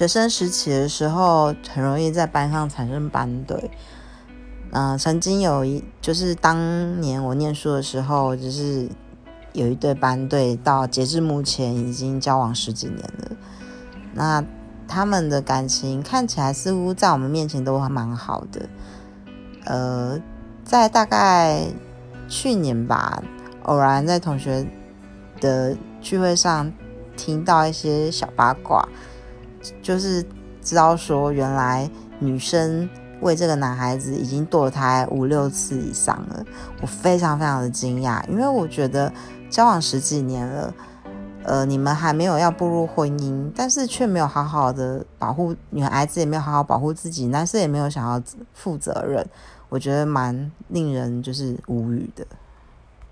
学生时期的时候，很容易在班上产生班队。嗯，曾经有一，就是当年我念书的时候，就是有一对班队，到截至目前已经交往十几年了。那他们的感情看起来似乎在我们面前都还蛮好的。呃，在大概去年吧，偶然在同学的聚会上听到一些小八卦。就是知道说，原来女生为这个男孩子已经堕胎五六次以上了，我非常非常的惊讶，因为我觉得交往十几年了，呃，你们还没有要步入婚姻，但是却没有好好的保护女孩子，也没有好好保护自己，男生也没有想要负责任，我觉得蛮令人就是无语的。